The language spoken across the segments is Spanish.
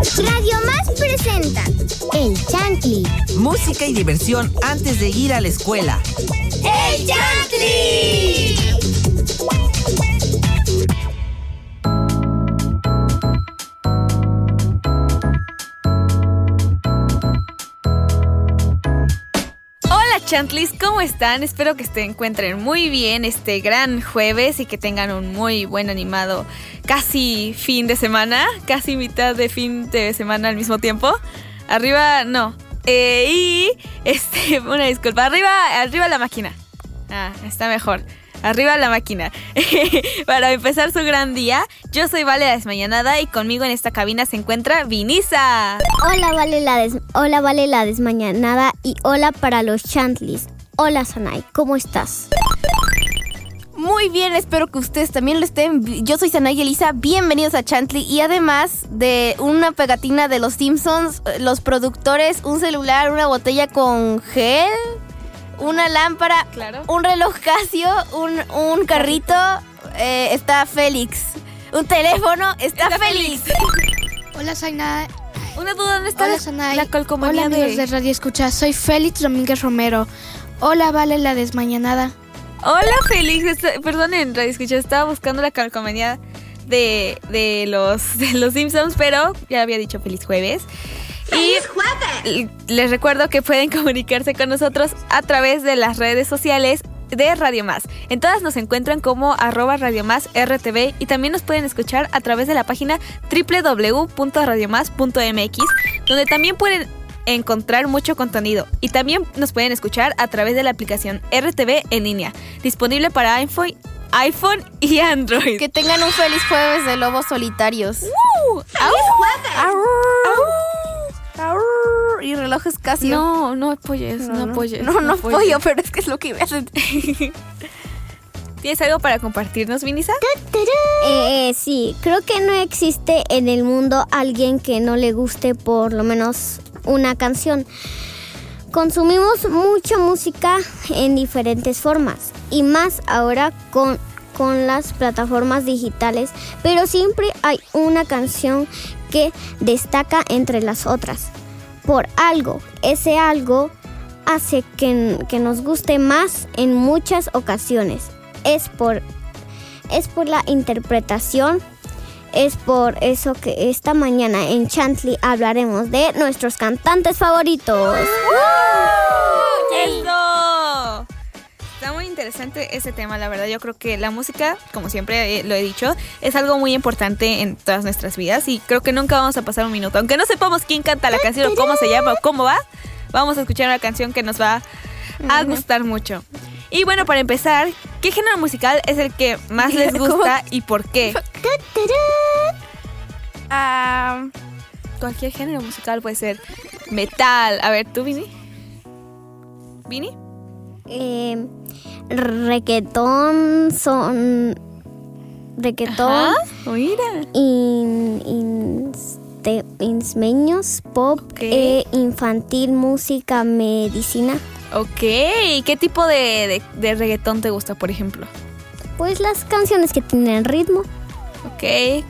Radio Más presenta El Chantli. Música y diversión antes de ir a la escuela. ¡El Chantli! Chantlis, ¿cómo están? Espero que se encuentren muy bien este gran jueves y que tengan un muy buen animado casi fin de semana, casi mitad de fin de semana al mismo tiempo. Arriba, no. Eh, y, este, una disculpa, arriba, arriba la máquina. Ah, está mejor. Arriba la máquina. Para empezar su gran día, yo soy Vale la Desmañanada y conmigo en esta cabina se encuentra Vinisa. Hola vale, la des- hola vale la desmañanada y hola para los Chantlis. Hola Sanai, ¿cómo estás? Muy bien, espero que ustedes también lo estén. Yo soy Sanay Elisa, bienvenidos a Chantley. Y además de una pegatina de los Simpsons, eh, los productores, un celular, una botella con gel, una lámpara, Claro. un reloj Casio, un, un carrito, eh, está Félix. Un teléfono, está, Está Félix. Hola Zaina, Una duda, ¿dónde está hola la- Sanay, la hola amigos de... Radio Escucha, soy Félix Domínguez Romero. Hola Vale la desmañanada. Hola Félix, Est- perdonen, Radio Escucha, estaba buscando la calcomanía de, de los de los Simpsons, pero ya había dicho feliz jueves. Y les recuerdo que pueden comunicarse con nosotros a través de las redes sociales de Radio Más. En todas nos encuentran como arroba Radio Más RTV y también nos pueden escuchar a través de la página www.radiomás.mx donde también pueden encontrar mucho contenido. Y también nos pueden escuchar a través de la aplicación RTV en línea, disponible para iPhone, iPhone y Android. Que tengan un feliz jueves de lobos solitarios. Arr, Y relojes Casio. No, no apoyes, no, apoyes. No, no, apoyo, pero es que es lo que me hacen. ¿Tienes algo para compartirnos, Vinisa? Eh, sí, creo que no existe en el mundo alguien que no le guste por lo menos una canción. Consumimos mucha música en diferentes formas y más ahora con, con las plataformas digitales, pero siempre hay una canción que destaca entre las otras. Por algo, ese algo hace que, que nos guste más en muchas ocasiones. Es por es por la interpretación, es por eso que esta mañana en Chantley hablaremos de nuestros cantantes favoritos. ¡Eso! Interesante ese tema, la verdad. Yo creo que la música, como siempre eh, lo he dicho, es algo muy importante en todas nuestras vidas y creo que nunca vamos a pasar un minuto. Aunque no sepamos quién canta la canción o cómo se llama o cómo va, vamos a escuchar una canción que nos va a gustar mucho. Y bueno, para empezar, ¿qué género musical es el que más les gusta y por qué? Ah, Cualquier género musical puede ser metal. A ver, ¿tú, Vini? ¿Vini? Eh, reggaetón son reggaetón, Ajá, mira. in, inste- insmeños, pop, eh, infantil, música, medicina. Ok, ¿qué tipo de, de, de reggaetón te gusta, por ejemplo? Pues las canciones que tienen ritmo. Ok.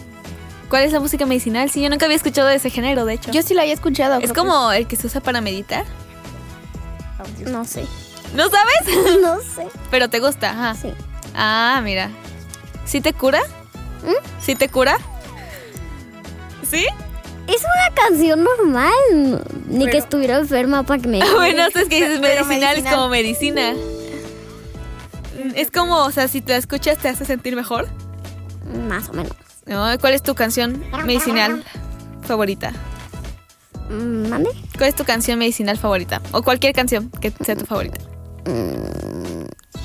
¿Cuál es la música medicinal? Sí, yo nunca había escuchado de ese género, de hecho. yo sí lo había escuchado. es como el que se usa para meditar. No sé. ¿No sabes? No sé. Pero te gusta, ajá. Sí. Ah, mira. ¿Sí te cura? ¿Sí te cura? ¿Sí? Es una canción normal. Ni que estuviera enferma para que me. bueno, es que dices Pero medicinal, es medicinal. como medicina. Es como, o sea, si te la escuchas te hace sentir mejor. Más o menos. ¿No? ¿Cuál es tu canción medicinal favorita? Mm, ¿Mande? ¿Cuál es tu canción medicinal favorita? O cualquier canción que sea tu favorita.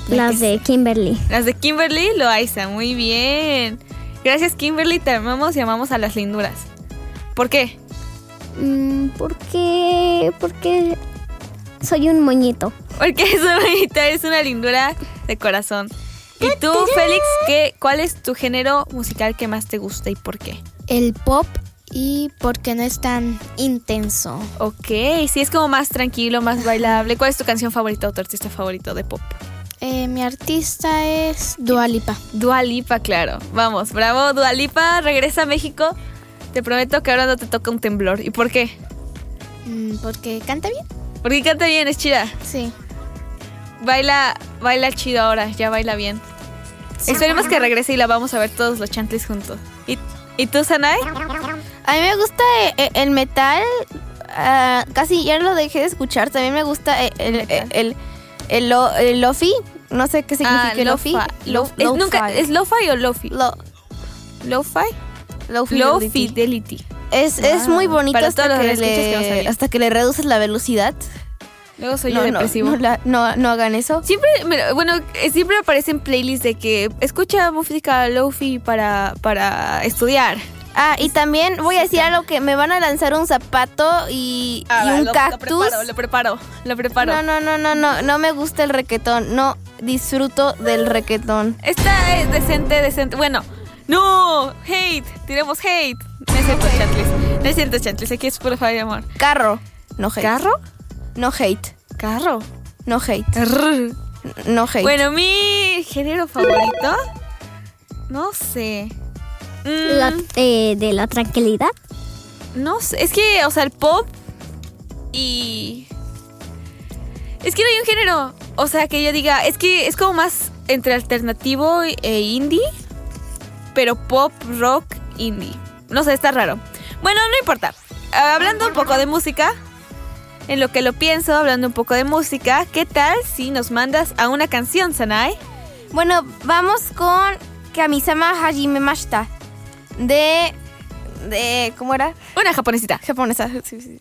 Las de Kimberly. Las de Kimberly Loaiza, muy bien. Gracias Kimberly, te amamos y amamos a las linduras. ¿Por qué? Mm, ¿Por qué? Porque soy un moñito. Porque es una, es una lindura de corazón. ¿Y tú, Félix, qué, cuál es tu género musical que más te gusta y por qué? El pop y porque no es tan intenso. Ok, sí, es como más tranquilo, más bailable. ¿Cuál es tu canción favorita o tu artista favorito de pop? Eh, mi artista es Dua Lipa. Dua Lipa, claro. Vamos, bravo, Dua Lipa, regresa a México. Te prometo que ahora no te toca un temblor. ¿Y por qué? Mm, porque canta bien. Porque canta bien, es chida. Sí. Baila, baila chido ahora, ya baila bien. Esperemos que regrese y la vamos a ver todos los chantlis juntos. ¿Y, ¿y tú, Sanai? A mí me gusta eh, el metal. ah, casi ya lo dejé de escuchar. También me gusta eh, el, el, el, el lo- el lofi. No sé qué significa Ah, lofi. Lo- Es, nunca, lo-fi. ¿Es lo-fi o lofi? Lo- ¿Lo-fi? low Low fidelity. Es, es muy bonito Para hasta que, le, hasta que le reduces la velocidad. Luego soy no, yo no, depresivo. no, la- no, no hagan eso. Siempre, me- bueno, eh, siempre aparecen playlists de que escucha música lofi para, para estudiar. Ah, y también voy a decir algo que me van a lanzar un zapato y, y un Ah, lo, cactus. Lo preparo, lo preparo, lo preparo. No, no, no, no, no, no me gusta el requetón. No disfruto del requetón. Esta es decente, decente. Bueno, no, hate, tiremos hate. No es cierto, Chantlis. No es cierto, Chantlis. Aquí es puro de amor. Carro, no hate. ¿Carro? No hate. Carro. No hate. Rrr. No hate. Bueno, mi género favorito. No sé. Mm, La- eh, de la tranquilidad. No sé. Es que, o sea, el pop y. Es que no hay un género. O sea, que yo diga. Es que es como más entre alternativo e indie. Pero pop, rock, indie. No sé, está raro. Bueno, no importa. Hablando un poco de música. En lo que lo pienso, hablando un poco de música, ¿qué tal si nos mandas a una canción, Sanai? Bueno, vamos con Kamisama Hajime Mashita. De. de. ¿Cómo era? Una japonesita. Japonesa. Sí, sí.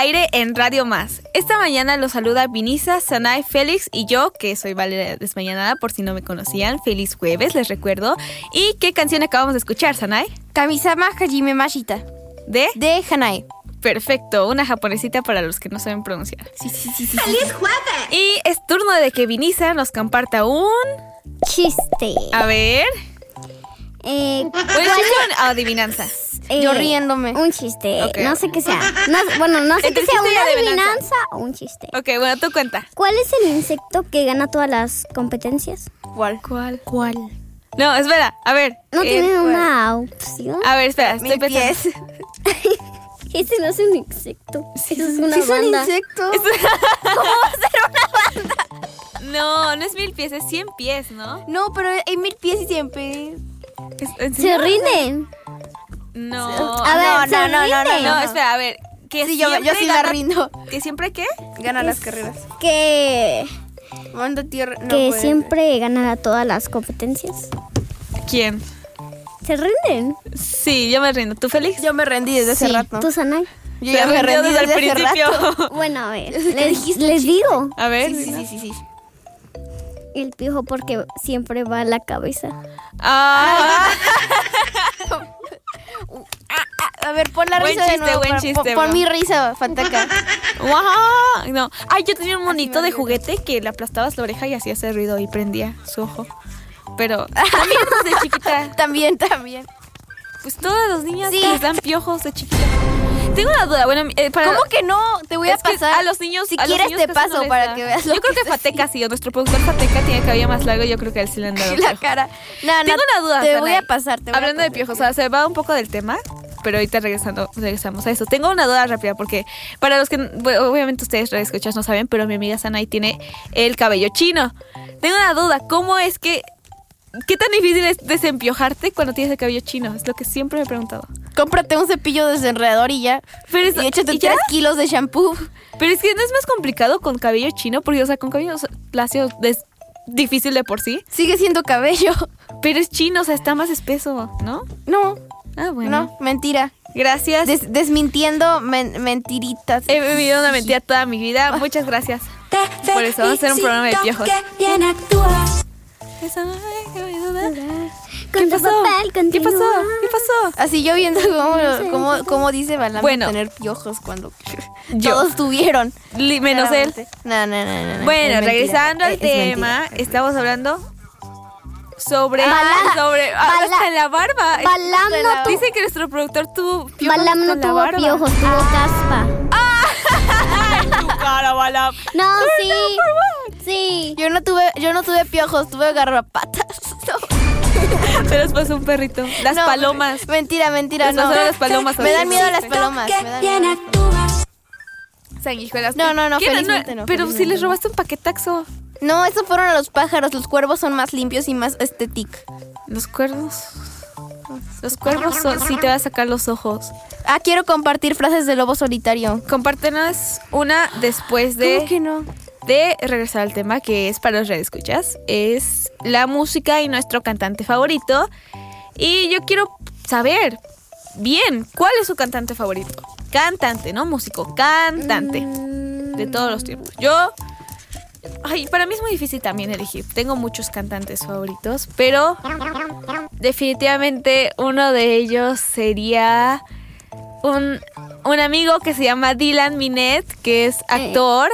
Aire en Radio Más. Esta mañana los saluda Vinisa, Sanay, Félix y yo, que soy Valeria Desmañanada, por si no me conocían. Feliz jueves, les recuerdo. ¿Y qué canción acabamos de escuchar, Sanay? Kamisama Hajime Mashita. De De Hanae. Perfecto, una japonesita para los que no saben pronunciar. Sí, sí, sí, sí. Y es turno de que Vinisa nos comparta un... Chiste. A ver... Eh, ¿Un chiste o adivinanza? eh, Yo riéndome. Un chiste. No sé qué sea. No- bueno, no sé Entre qué sea una adivinanza. adivinanza o un chiste. Ok, bueno, tú cuenta. ¿Cuál es el insecto que gana todas las competencias? ¿Cuál? ¿Cuál? ¿Cuál? No, espera, a ver. No eh, tiene una opción. A ver, espera, estoy Mil pensando. pies. Ese no es un insecto. Eso es una Sí, es un banda. insecto. No, no es mil pies, es cien pies, ¿no? No, pero hay mil pies y siempre. Es- ¿en Se rinden. No. A ver, no, se no, no, no, espera, a ver. Que Sí, yo, yo siempre sí la rindo. ¿Que siempre qué? Gana las carreras. Que, Manda tierra. no que puede. siempre gana todas las competencias. ¿Quién? Se rinden. Sí, yo me rindo. ¿Tú, Félix? Yo me rendí desde hace rato. tú, Sanay. Yo ya me rendí desde desde el principio. rato. Bueno, a ver. Les, les digo. A ver. Sí, sí, sí, sí, sí. El piojo porque siempre va a la cabeza. Ah, A ver, pon la Buen risa de nuevo. buen chiste, pon, bro. mi risa, Fataca. wow. No. Ay, yo tenía un monito de juguete que le aplastabas la oreja y hacía ese ruido y prendía su ojo. Pero también desde chiquita. también, también. Pues todas las niñas Sí. les dan piojos de chiquita. Tengo una duda. Bueno, eh, para ¿Cómo que no? Te voy a Es que pasar. a los niños Si a quieres niños te paso no para que veas lo Yo creo que es Fateca sí, nuestro productor Fateca tiene cabello más largo, yo creo que él sí le han dado la cara. No, no, Tengo una duda. Te voy a pasar. Te voy a Hablando de piojos, o sea, se va un poco del tema, pero ahorita regresando, regresamos a eso. Tengo una duda rápida porque para los que, bueno, obviamente ustedes escuchas no saben, pero mi amiga Sanay tiene el cabello chino. Tengo una duda, ¿cómo es que... ¿Qué tan difícil es desempiojarte cuando tienes el cabello chino? Es lo que siempre me he preguntado. Cómprate un cepillo desenredador y ya. Pero es, Y échate ¿y ya? 3 kilos de shampoo. Pero es que no es más complicado con cabello chino, porque, o sea, con cabello lacio es difícil de por sí. Sigue siendo cabello. Pero es chino, o sea, está más espeso, ¿no? No, Ah, bueno. no, mentira. Gracias. Des- desmintiendo men- mentiritas. He vivido una mentira toda mi vida. Muchas gracias. Por eso vamos a hacer un programa de piojos. Eso, ay, qué. Con tu papel, ¿Qué pasó? ¿Qué pasó? Así yo viendo cómo, cómo, cómo dice Balam Bueno. tener piojos cuando Yo. todos tuvieron. Li- Menos él. Claramente. No, no, no, no, no, Bueno, es mentira. regresando al Es tema, mentira. estamos hablando sobre Bala- sobre ah, hasta en la barba. Balam no tuvo, Dice que nuestro productor tuvo piojos Balam no tuvo barba. piojos, tuvo caspa. Tu cara, Balam. No, sí. Sí. Yo no tuve, yo no tuve piojos, tuve garrapatas. No. Se los pasó un perrito. Las No, palomas. Mentira, mentira, Les no. las palomas. Me dan miedo las palomas. me dan miedo. Sanguijuelas. No, no, no, no, Pero si les robaste un paquetaxo. No, esos fueron a los pájaros. Los cuervos son más limpios y más estétic. Los cuervos. Los cuervos son, sí te va a sacar los ojos. Ah, quiero compartir frases de lobo solitario. Compártenos una después de, ¿Cómo que no? De regresar al tema que es para los escuchas. Es la música y nuestro cantante favorito. Y yo quiero saber bien cuál es su cantante favorito. Cantante, no músico, cantante de todos los tiempos. Yo Ay, para mí es muy difícil también elegir. Tengo muchos cantantes favoritos, pero definitivamente uno de ellos sería un, un amigo que se llama Dylan Minet, que es actor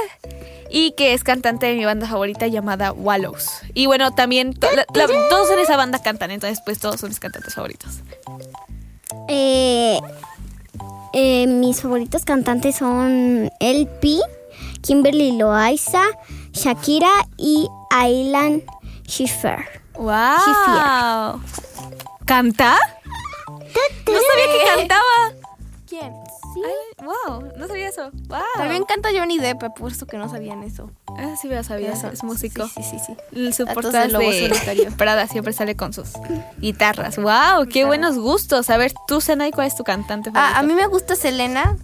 y que es cantante de mi banda favorita llamada Wallows. Y bueno, también to- la- la- todos en esa banda cantan, entonces pues todos son mis cantantes favoritos. Eh, eh, mis favoritos cantantes son LP, Kimberly Loaiza, Shakira y Aylan Schiffer. ¡Wow! ¿Canta? No sabía que cantaba. ¿Quién? Ay, wow, no sabía eso. Wow. También canta Johnny Depp, apuesto que no sabían eso. Ah, sí, lo sabía, Eso. es músico. Sí, sí, sí. sí. Su lobo de solitario. Prada siempre sale con sus guitarras. ¡Wow! ¡Qué buenos gustos! A ver, tú, Senay, ¿cuál es tu cantante favorito? Ah, a mí me gusta Selena.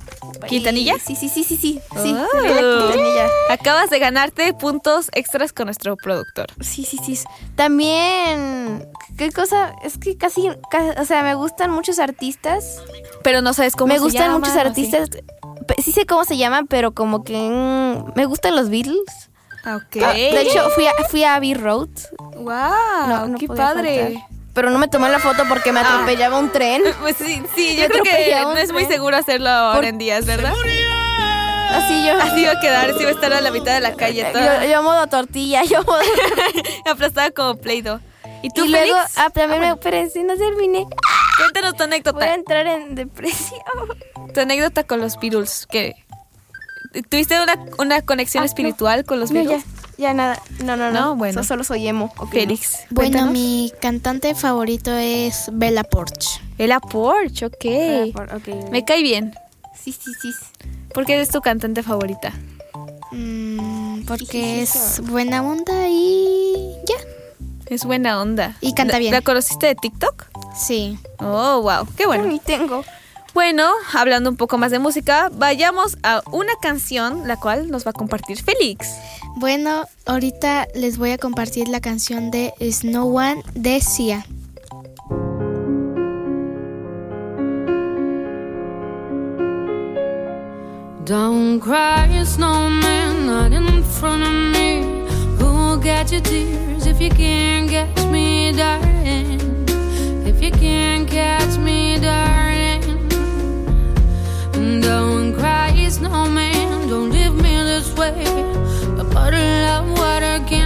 ¿Quintanilla? Y- Sí, sí, sí, sí, sí. Sí, Oh. Quintanilla. Acabas de ganarte puntos extras con nuestro productor. Sí, sí, sí. También, ¿qué cosa? Es que casi, ca- o sea, me gustan muchos artistas. Pero no sabes cómo me se gustan llaman, muchos ¿o sí? artistas. sí sé cómo se llaman, pero como que mm, me gustan los Beatles. Ok. Ah, de hecho, fui a, fui a Abbey Road. wow, No, no qué padre. faltar. Pero no me tomé la foto porque me atropellaba un tren. Pues sí, sí, yo creo que no es muy seguro hacerlo ahora Por- en días, ¿verdad? Así yo. Así va a quedar, sí va a estar a la mitad de la calle toda Yo, yo modo tortilla, yo modo... aplastada como Play-Doh. ¿Y tú, y luego, ah, también me espérense, no terminé. Cuéntanos tu Voy a anécdota. entrar en depresión. Tu anécdota con los Beatles. que ¿Tuviste una, una conexión espiritual con los No, Beatles? ya, ya nada. No, no, no. No, bueno. So- solo soy emo. ok, Félix. Bueno, mi cantante favorito es Bella Porch. Ella Porch, ok. no. Ah, por- ok. Me cae bien. Sí, sí, sí. ¿Por qué eres tu cantante favorita? Mm, porque Sí, sí, sí, es buena onda y ya. Es buena onda. Y canta ¿La- bien. ¿La conociste de TikTok? Sí. Oh, wow. Qué bueno. Ni tengo. Bueno, hablando un poco más de música, vayamos a una canción la cual nos va a compartir Félix. Bueno, ahorita les voy a compartir la canción de Snow One de Sia. Don't cry, snowman, not in front of me. Who'll get your tears if you can't catch me, darling? If you can't catch me, darling. Water can't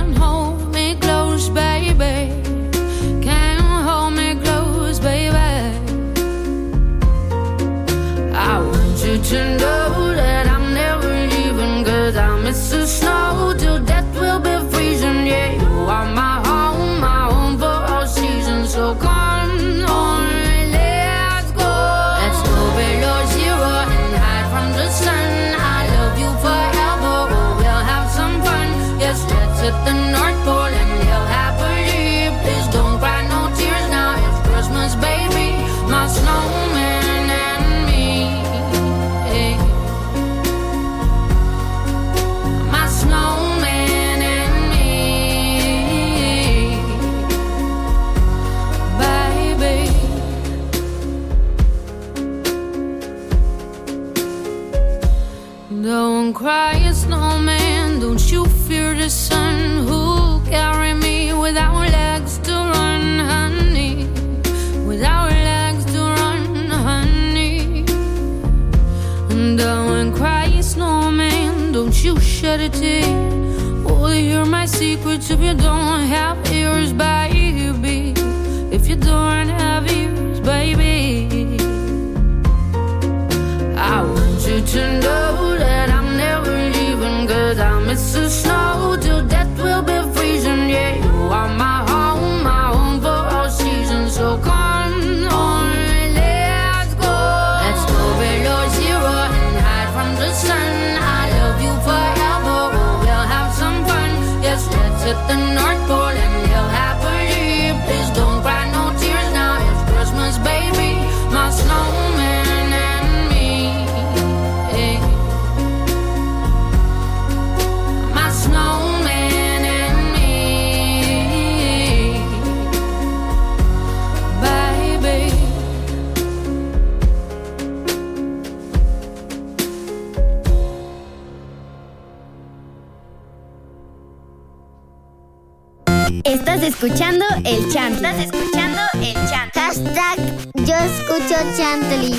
escuchando el chant. Estás escuchando el chant. Hashtag yo escucho Chantley.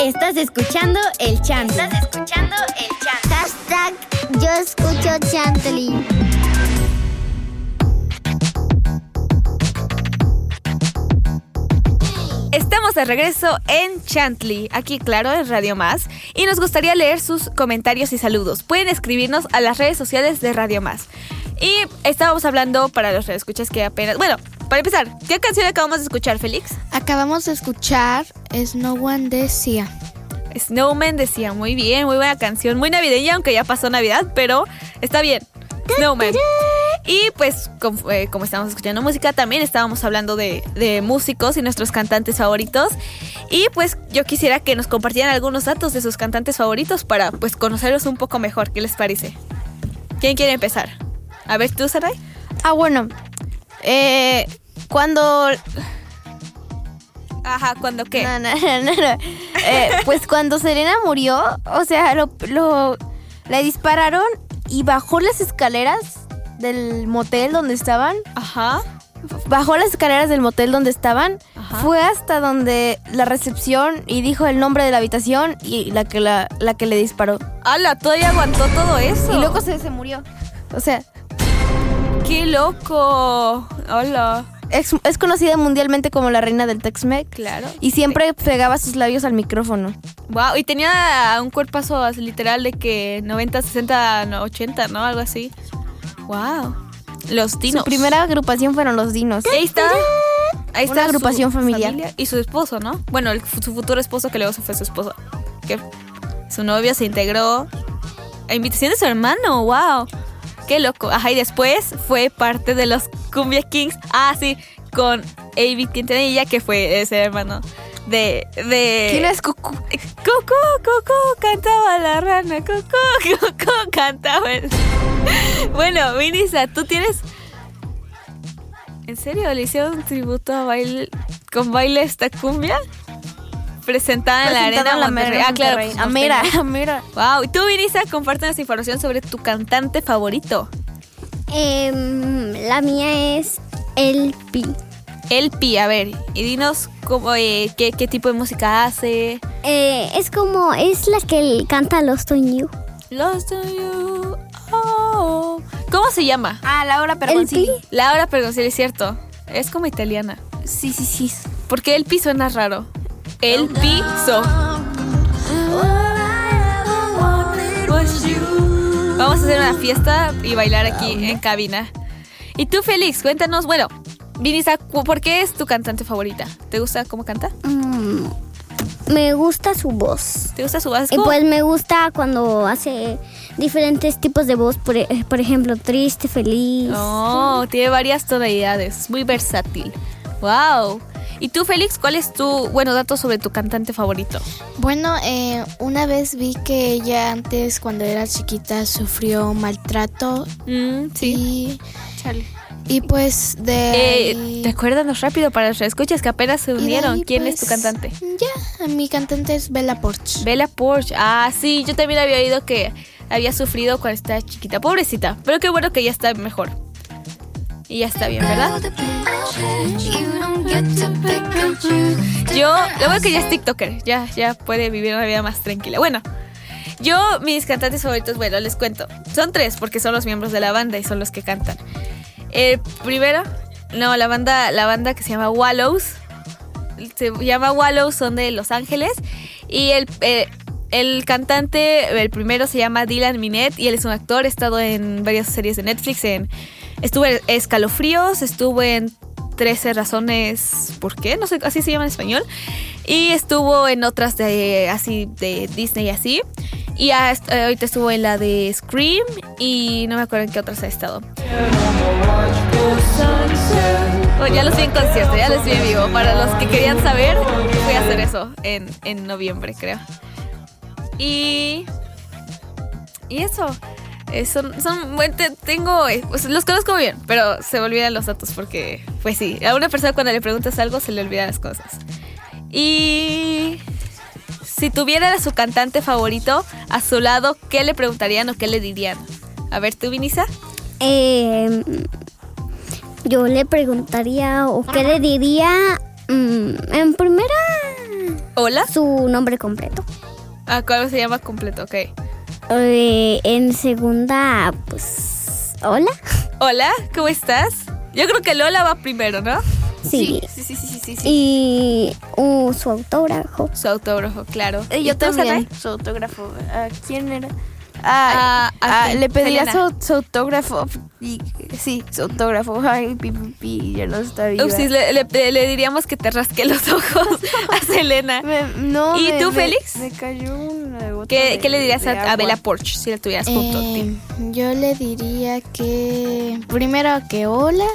Estás escuchando el chant. Estás escuchando el chant. Hashtag yo escucho Chantley. Estamos de regreso en Chantley, aquí claro, en Radio Más, y nos gustaría leer sus comentarios y saludos. Pueden escribirnos a las redes sociales de Radio Más. Y estábamos hablando para los escuchas que apenas... Bueno, para empezar, ¿qué canción acabamos de escuchar, Félix? Acabamos de escuchar Snow One de Sia. Snowman decía, muy bien, muy buena canción, muy navideña, aunque ya pasó Navidad, pero está bien. Snowman. Y pues como, eh, como estábamos escuchando música, también estábamos hablando de, de músicos y nuestros cantantes favoritos. Y pues yo quisiera que nos compartieran algunos datos de sus cantantes favoritos para pues conocerlos un poco mejor. ¿Qué les parece? ¿Quién quiere empezar? A ver, tú, Sarai. Ah, bueno. Eh, cuando. Ajá, ¿cuándo qué? No, no, no, no. Eh, pues cuando Selena murió, o sea, lo, lo- le dispararon y bajó las escaleras del motel donde estaban. Ajá. Bajó las escaleras del motel donde estaban. Ajá. Fue hasta donde la recepción y dijo el nombre de la habitación y la que, la, la que le disparó. ¡Hala! Todavía aguantó todo eso. Y luego se, se murió. O sea, ¡Qué loco! ¡Hola! es, es conocida mundialmente como la reina del Tex-Mex. Claro. Y siempre pegaba sus labios al micrófono. Wow, y tenía un cuerpazo literal de que 90, 60, no, 80, ¿no? Algo así. Wow. Los dinos. Su primera agrupación fueron los Dinos. Ahí está. Ahí está Una agrupación familiar. Y su esposo, ¿no? Bueno, el- su futuro esposo que luego se fue su esposo. Que su novio se integró a invitación de su hermano. Wow. Qué loco. Ajá, y después fue parte de los Cumbia Kings. Ah, sí, con Avid Quintanilla, que fue ese hermano de... de ¿Quién es Cucu? Coco, Coco, cantaba la rana, Coco, Coco, cantaba el... Bueno, Vinisa, tú tienes... ¿En serio? ¿Le hicieron un tributo a baile, con baile esta cumbia? Presentada en la arena en la Monterrey. Ah, claro. Pues, norteña. Amira. Wow, y tú, Vinisa, compártenos información sobre tu cantante favorito. Em, la mía es El Pi. El Pi, a ver, y dinos cómo, eh, qué, qué tipo de música hace. Eh, es como, es la que canta Lost on You. Lost on you. Oh. ¿Cómo se llama? Ah, Laura. Pi. Laura Pergoncilli, es cierto. Es como italiana. Sí, sí, sí. Porque el pi suena raro. El piso. Vamos a hacer una fiesta y bailar aquí en cabina. Y tú, Félix, cuéntanos, bueno, Vinisa, ¿por qué es tu cantante favorita? ¿Te gusta cómo canta? Mm, me gusta su voz. ¿Te gusta su voz? Y pues me gusta cuando hace diferentes tipos de voz, por, e- por ejemplo, triste, feliz. Oh, tiene varias tonalidades, es muy versátil. Wow. ¿Y tú, Félix, cuál es tu, bueno, dato sobre tu cantante favorito? Bueno, eh, una vez vi que ella antes, cuando era chiquita, sufrió maltrato Mm, sí. y, y pues de Eh, recuérdanos rápido para los escuchas que apenas se unieron. ahí, ¿Quién es tu pues, cantante? Ya, mi cantante es Bella Porch. Bella Porsche. Ah, sí, yo también había oído que había sufrido cuando estaba chiquita. Pobrecita. Pero qué bueno que ya está mejor. Y ya está bien, ¿verdad? Yo, lo bueno que ya es TikToker. Ya, ya puede vivir una vida más tranquila. Bueno, yo, mis cantantes favoritos, bueno, les cuento. Son tres, porque son los miembros de la banda y son los que cantan. El primero, no, la banda, la banda que se llama Wallows. Se llama Wallows, son de Los Ángeles. Y el, eh, el cantante, el primero se llama Dylan Minet y él es un actor. Ha estado en varias series de Netflix. En, estuvo en Escalofríos, estuvo en 13 razones por qué, no sé, así se llama en español. Y estuvo en otras de así de Disney y así. Y eh, ahorita estuvo en la de Scream y no me acuerdo en qué otras ha estado. Oh, ya los vi en concierto, ya los vi en vivo. Para los que querían saber, voy a hacer eso en, en noviembre, creo. Y. Y eso. Eh, son, son buen- te- tengo, eh, pues, los conozco bien, pero se me olvidan los datos porque, pues sí, a una persona cuando le preguntas algo se le olvidan las cosas. Y si tuviera a su cantante favorito a su lado, ¿qué le preguntarían o qué le dirían? A ver, tú, Vinisa. Eh, yo le preguntaría o qué le diría mm, en primera Hola. su nombre completo. Ah, ¿cuál se llama completo? Ok. Eh, en segunda, pues, hola. Hola, ¿cómo estás? Yo creo que Lola va primero, ¿no? Sí. Sí, sí, sí, sí, sí. sí. Y uh, su autógrafo. Su autógrafo, claro. Eh, ¿Y yo tú, también. Su autógrafo. ¿A quién era? Ah, Ah, ¿a ah, le pediría su, su autógrafo. Y, sí, su autógrafo. Ay, pi, pi, pi, ya no está. Upsis, le, le- le diríamos que te rasque los ojos a Selena. Me- no, ¿Y me- tú, me- Félix? Me cayó una gota ¿Qué, de- qué le dirías de a, a. Bella Porsche si la tuvieras junto a ti? Eh, yo le diría que primero que hola,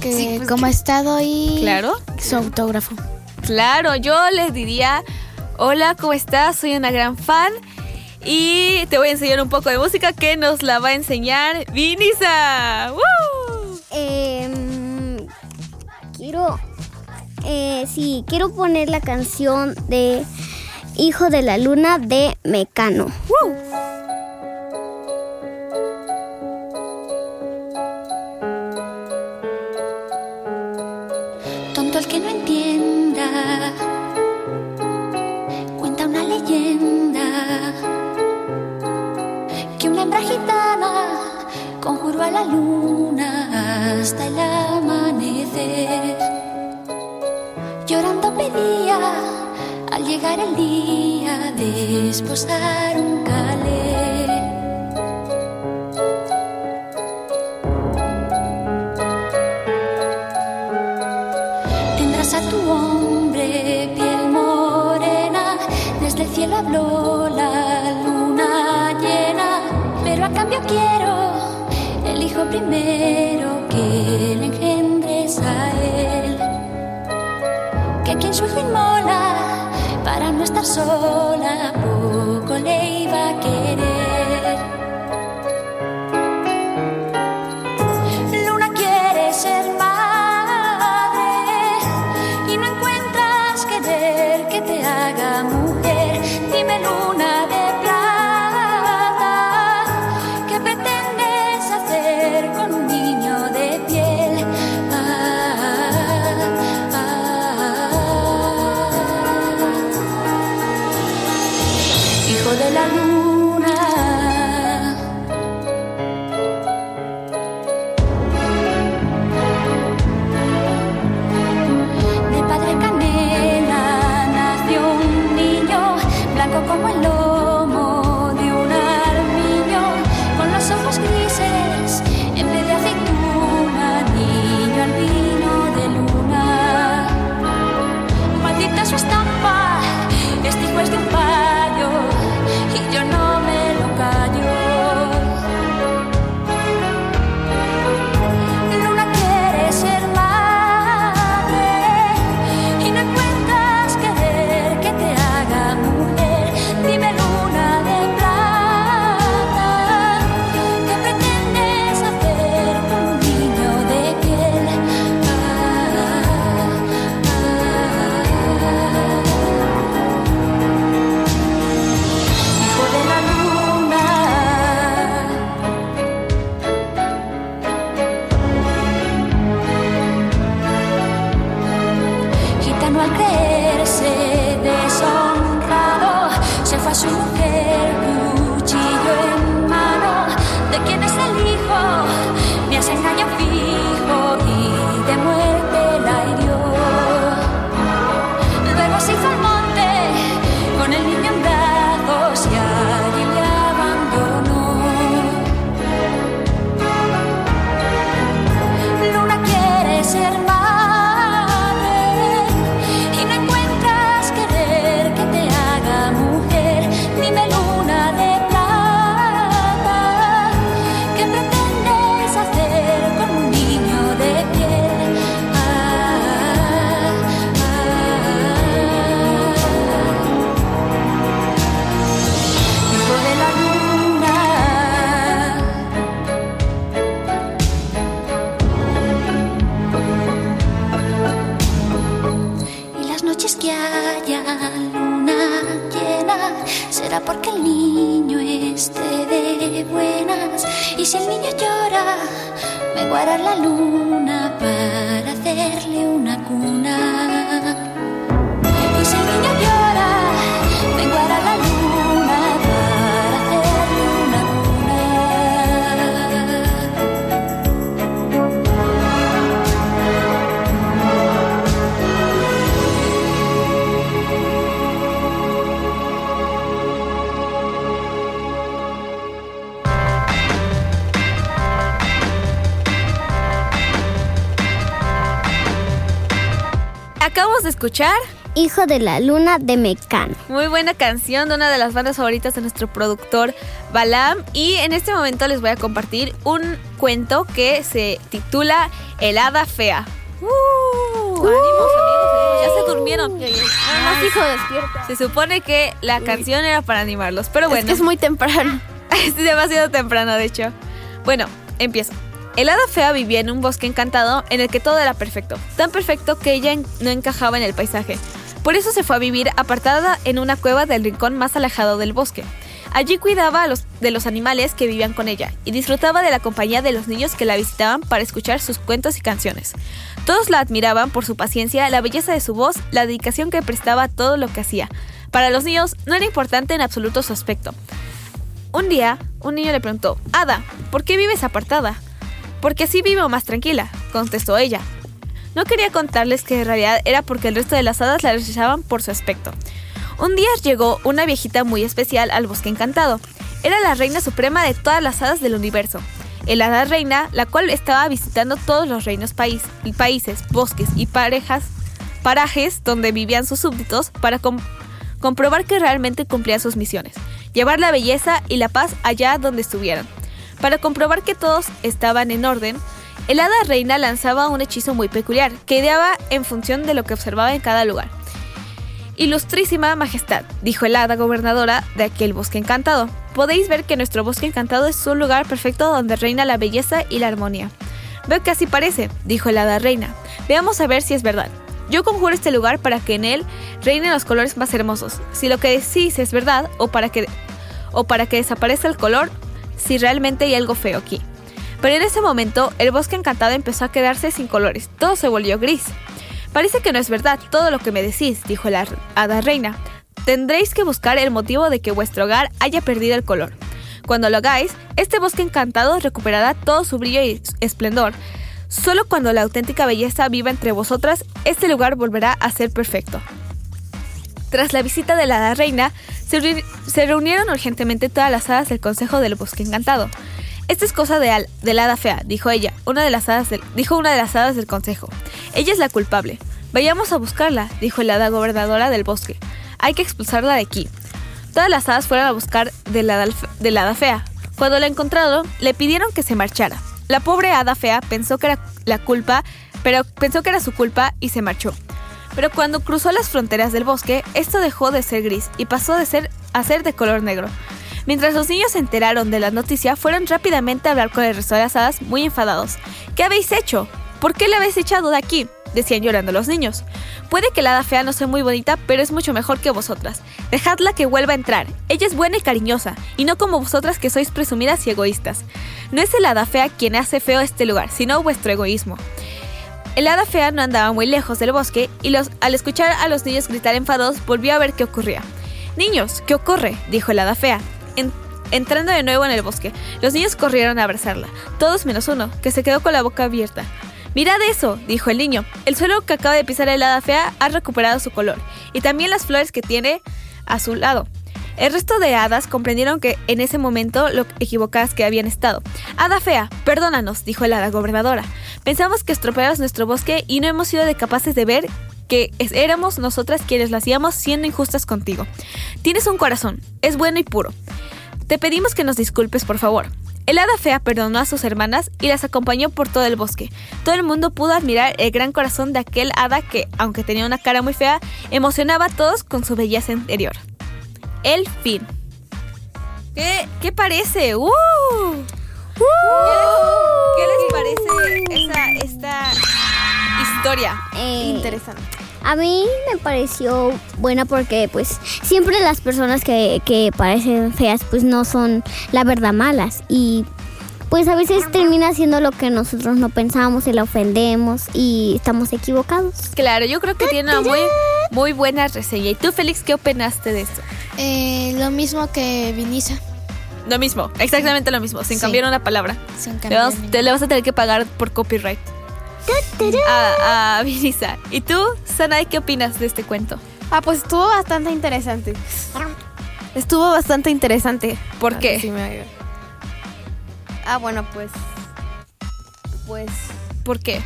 que Sí, pues, cómo ha estado y Claro. su autógrafo. Claro, yo les diría, hola, ¿cómo estás? Soy una gran fan y te voy a enseñar un poco de música que nos la va a enseñar Vinisa. Em, quiero. Eh, sí, quiero poner la canción de Hijo de la Luna de Mecano. ¡Woo! para el día de esposar un calé. Tendrás a tu hombre piel morena, desde el cielo habló la luna llena, pero a cambio quiero el hijo primero que le engendres a él, que quien su inmola para no estar sola, poco le iba a querer. escuchar Hijo de la Luna de Mecano. Muy buena canción de una de las bandas favoritas de nuestro productor Balam. Y en este momento les voy a compartir un cuento que se titula El Hada Fea. Uh, ¡Uh! ¡Ánimos, amigos! Ya se durmieron. Hijo, despierta. Se supone que la canción era para animarlos, pero bueno. Es, que es muy temprano. es demasiado temprano, de hecho. Bueno, empiezo. El hada fea vivía en un bosque encantado en el que todo era perfecto, tan perfecto que ella no encajaba en el paisaje. Por eso se fue a vivir apartada en una cueva del rincón más alejado del bosque. Allí cuidaba de los animales que vivían con ella y disfrutaba de la compañía de los niños que la visitaban para escuchar sus cuentos y canciones. Todos la admiraban por su paciencia, la belleza de su voz, la dedicación que prestaba a todo lo que hacía. Para los niños no era importante en absoluto su aspecto. Un día, un niño le preguntó, Ada, ¿por qué vives apartada? Porque así vivo más tranquila, contestó ella. No quería contarles que en realidad era porque el resto de las hadas la rechazaban por su aspecto. Un día llegó una viejita muy especial al bosque encantado. Era la reina suprema de todas las hadas del universo. El hada reina, la cual estaba visitando todos los reinos y países, bosques y parejas, parajes donde vivían sus súbditos para com- comprobar que realmente cumplía sus misiones, llevar la belleza y la paz allá donde estuvieran. Para comprobar que todos estaban en orden, el hada reina lanzaba un hechizo muy peculiar, que ideaba en función de lo que observaba en cada lugar. Ilustrísima Majestad, dijo el hada gobernadora de aquel bosque encantado, podéis ver que nuestro bosque encantado es un lugar perfecto donde reina la belleza y la armonía. Veo que así parece, dijo el hada reina. Veamos a ver si es verdad. Yo conjuro este lugar para que en él reinen los colores más hermosos. Si lo que decís es verdad, o para que, o para que desaparezca el color, si realmente hay algo feo aquí. Pero en ese momento, el bosque encantado empezó a quedarse sin colores. Todo se volvió gris. Parece que no es verdad todo lo que me decís, dijo la hada reina. Tendréis que buscar el motivo de que vuestro hogar haya perdido el color. Cuando lo hagáis, este bosque encantado recuperará todo su brillo y esplendor. Solo cuando la auténtica belleza viva entre vosotras, este lugar volverá a ser perfecto. Tras la visita de la reina, se, reuni- se reunieron urgentemente todas las hadas del Consejo del Bosque Encantado. Esta es cosa de, al- de la hada fea, dijo ella, una de las hadas del- dijo una de las hadas del consejo. Ella es la culpable. Vayamos a buscarla, dijo la hada gobernadora del bosque. Hay que expulsarla de aquí. Todas las hadas fueron a buscar de la, hada fe- de la hada fea. Cuando la encontraron, le pidieron que se marchara. La pobre hada fea pensó que era la culpa, pero pensó que era su culpa y se marchó. Pero cuando cruzó las fronteras del bosque, esto dejó de ser gris y pasó de ser a ser de color negro. Mientras los niños se enteraron de la noticia, fueron rápidamente a hablar con el resto de las hadas muy enfadados. ¿Qué habéis hecho? ¿Por qué la habéis echado de aquí? decían llorando los niños. Puede que la hada fea no sea muy bonita, pero es mucho mejor que vosotras. Dejadla que vuelva a entrar. Ella es buena y cariñosa, y no como vosotras que sois presumidas y egoístas. No es el hada fea quien hace feo este lugar, sino vuestro egoísmo. El hada fea no andaba muy lejos del bosque y los- al escuchar a los niños gritar enfadados volvió a ver qué ocurría. Niños, ¿qué ocurre? dijo el hada fea. En- entrando de nuevo en el bosque, los niños corrieron a abrazarla, todos menos uno, que se quedó con la boca abierta. Mirad eso, dijo el niño. El suelo que acaba de pisar el hada fea ha recuperado su color, y también las flores que tiene a su lado. El resto de hadas comprendieron que en ese momento lo equivocadas que habían estado. Hada fea, perdónanos, dijo la hada gobernadora. Pensamos que estropeabas nuestro bosque y no hemos sido capaces de ver que éramos nosotras quienes lo hacíamos siendo injustas contigo. Tienes un corazón, es bueno y puro. Te pedimos que nos disculpes, por favor. El hada fea perdonó a sus hermanas y las acompañó por todo el bosque. Todo el mundo pudo admirar el gran corazón de aquel hada que, aunque tenía una cara muy fea, emocionaba a todos con su belleza interior. El fin. ¿Qué, qué parece? ¡Uh! ¿Qué les, qué les parece esa, esta historia? Eh, Interesante. A mí me pareció buena porque pues siempre las personas que, que parecen feas pues no son la verdad malas y pues a veces termina siendo lo que nosotros no pensamos y la ofendemos y estamos equivocados. Claro, yo creo que tiene una muy, muy buena reseña. ¿Y tú, Félix, qué opinaste de esto? Eh, lo mismo que Vinisa. Lo mismo, exactamente lo mismo, sin Sí. cambiar una palabra. Sin Le, cambiar vamos- ningún- te le vas a tener que pagar por copyright. A, a Vinisa. ¿Y tú, Sanay, qué opinas de este cuento? Ah, pues estuvo bastante interesante. Estuvo bastante interesante. ¿Por Ah, qué? sí me- Ah, bueno, pues. Pues. ¿Por qué?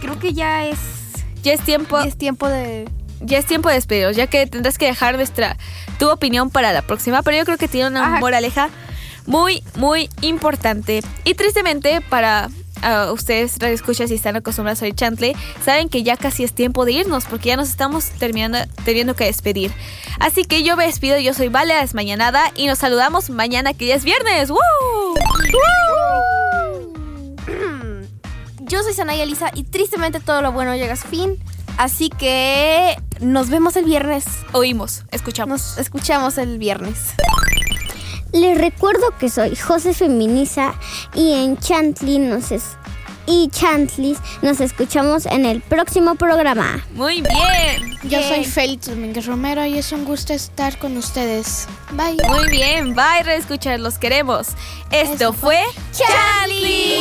Creo que ya es. Ya es tiempo, ya es tiempo de. Ya es tiempo de despedirnos, ya que tendrás que dejar nuestra tu opinión para la próxima, pero yo creo que tiene una Ajá. moraleja muy, muy importante. Y tristemente, para ah, ustedes, radio escuchas y están acostumbrados a oír Chantle, saben que ya casi es tiempo de irnos, porque ya nos estamos terminando, teniendo que despedir. Así que yo me despido, yo soy Vale Desmañanada y nos saludamos mañana que ya es viernes. ¡Woo! ¡Woo! Yo soy Sanaya Elisa y tristemente todo lo bueno llega a su fin. Así que nos vemos el viernes. Oímos, escuchamos. Nos escuchamos el viernes. Les recuerdo que soy José Feminiza y en Chantley nos es- y Chantlis nos escuchamos en el próximo programa. Muy bien. Yo soy Félix Domínguez Romero y es un gusto estar con ustedes. Bye. Muy bien, bye, reescuchar, los queremos. Esto fue Charlie.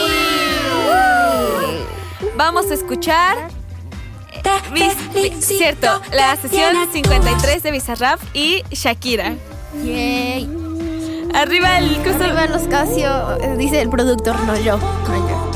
Vamos a escuchar. Cierto, la sesión 53 de Bizarrap y Shakira. Yay. Arriba el Arriba los Casio, eh, dice el productor, no yo. No yo.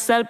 myself